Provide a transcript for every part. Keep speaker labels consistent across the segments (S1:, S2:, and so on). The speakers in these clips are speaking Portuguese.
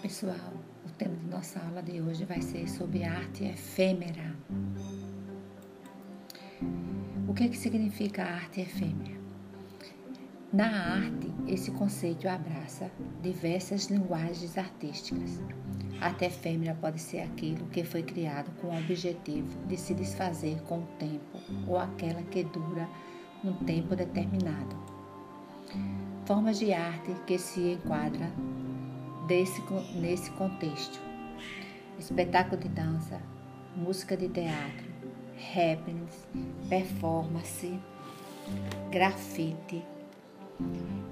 S1: pessoal, o tema de nossa aula de hoje vai ser sobre arte efêmera. O que, é que significa arte efêmera? Na arte, esse conceito abraça diversas linguagens artísticas. Arte efêmera pode ser aquilo que foi criado com o objetivo de se desfazer com o tempo ou aquela que dura um tempo determinado. Formas de arte que se enquadram desse, nesse contexto. Espetáculo de dança, música de teatro, happenings, performance, grafite,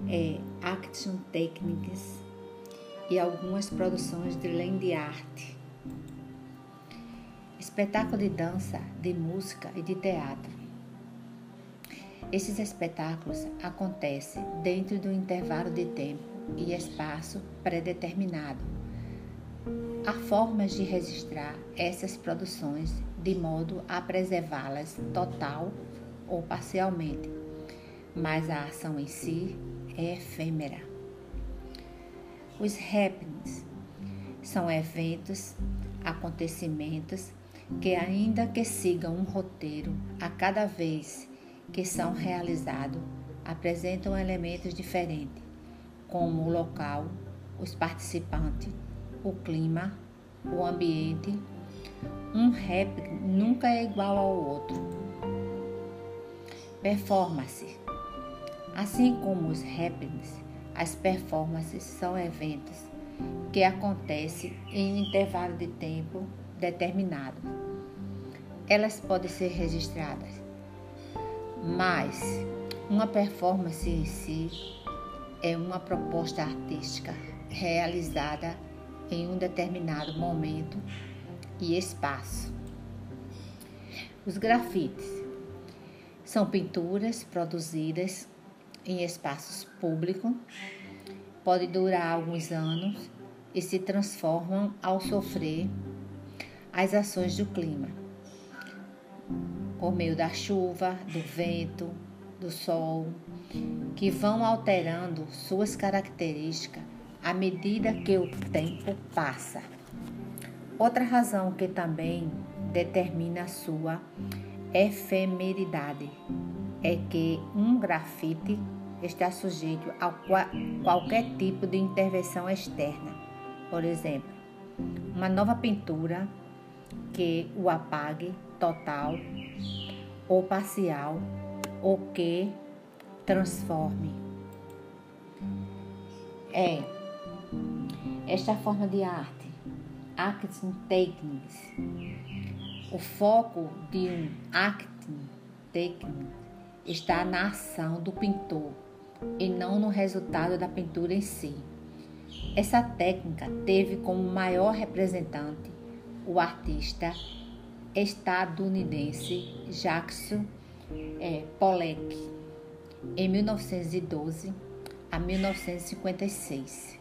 S1: é, action techniques e algumas produções de land art. Espetáculo de dança, de música e de teatro. Esses espetáculos acontecem dentro do intervalo de tempo e espaço predeterminado. Há formas de registrar essas produções de modo a preservá-las total ou parcialmente, mas a ação em si é efêmera. Os happenings são eventos, acontecimentos que, ainda que sigam um roteiro a cada vez que são realizados, apresentam elementos diferentes como o local, os participantes, o clima, o ambiente. Um rap nunca é igual ao outro. Performance. Assim como os happenings, as performances são eventos que acontecem em intervalo de tempo determinado. Elas podem ser registradas, mas uma performance em si é uma proposta artística realizada em um determinado momento e espaço. Os grafites são pinturas produzidas em espaços públicos, podem durar alguns anos e se transformam ao sofrer as ações do clima, por meio da chuva, do vento, do sol, que vão alterando suas características à medida que o tempo passa. Outra razão que também determina a sua efemeridade é que um grafite está sujeito a qualquer tipo de intervenção externa. Por exemplo, uma nova pintura que o apague total ou parcial ou que transforme. É esta forma de arte, acting techniques. O foco de um acting technique está na ação do pintor e não no resultado da pintura em si. Essa técnica teve como maior representante o artista estadunidense Jackson é, Pollock em 1912 a 1956.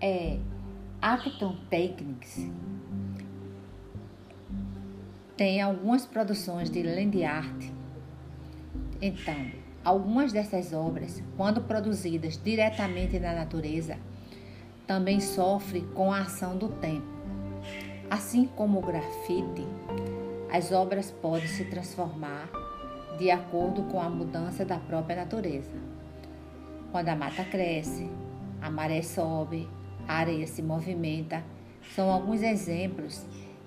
S1: É, Acton Technics tem algumas produções de land art. Então, algumas dessas obras, quando produzidas diretamente na natureza, também sofrem com a ação do tempo. Assim como o grafite, as obras podem se transformar de acordo com a mudança da própria natureza. Quando a mata cresce, a maré sobe, a areia se movimenta, são alguns exemplos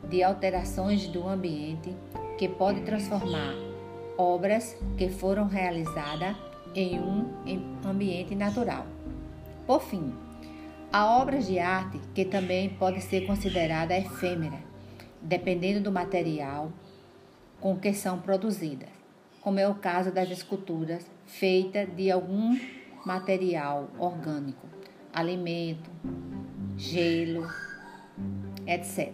S1: de alterações do ambiente que podem transformar obras que foram realizadas em um ambiente natural. Por fim, há obras de arte que também podem ser consideradas efêmeras, dependendo do material com que são produzidas como é o caso das esculturas feitas de algum material orgânico, alimento, gelo, etc.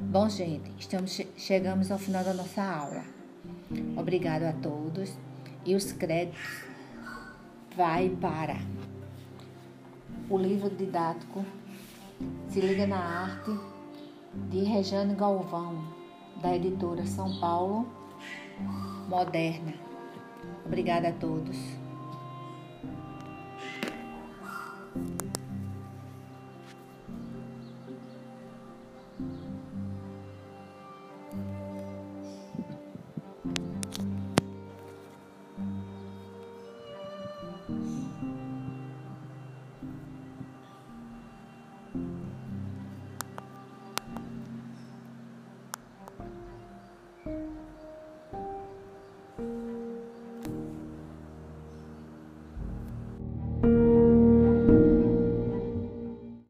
S1: Bom, gente, estamos chegamos ao final da nossa aula. Obrigado a todos e os créditos vai para o livro didático Se Liga na Arte de Rejane Galvão, da editora São Paulo moderna. Obrigada a todos.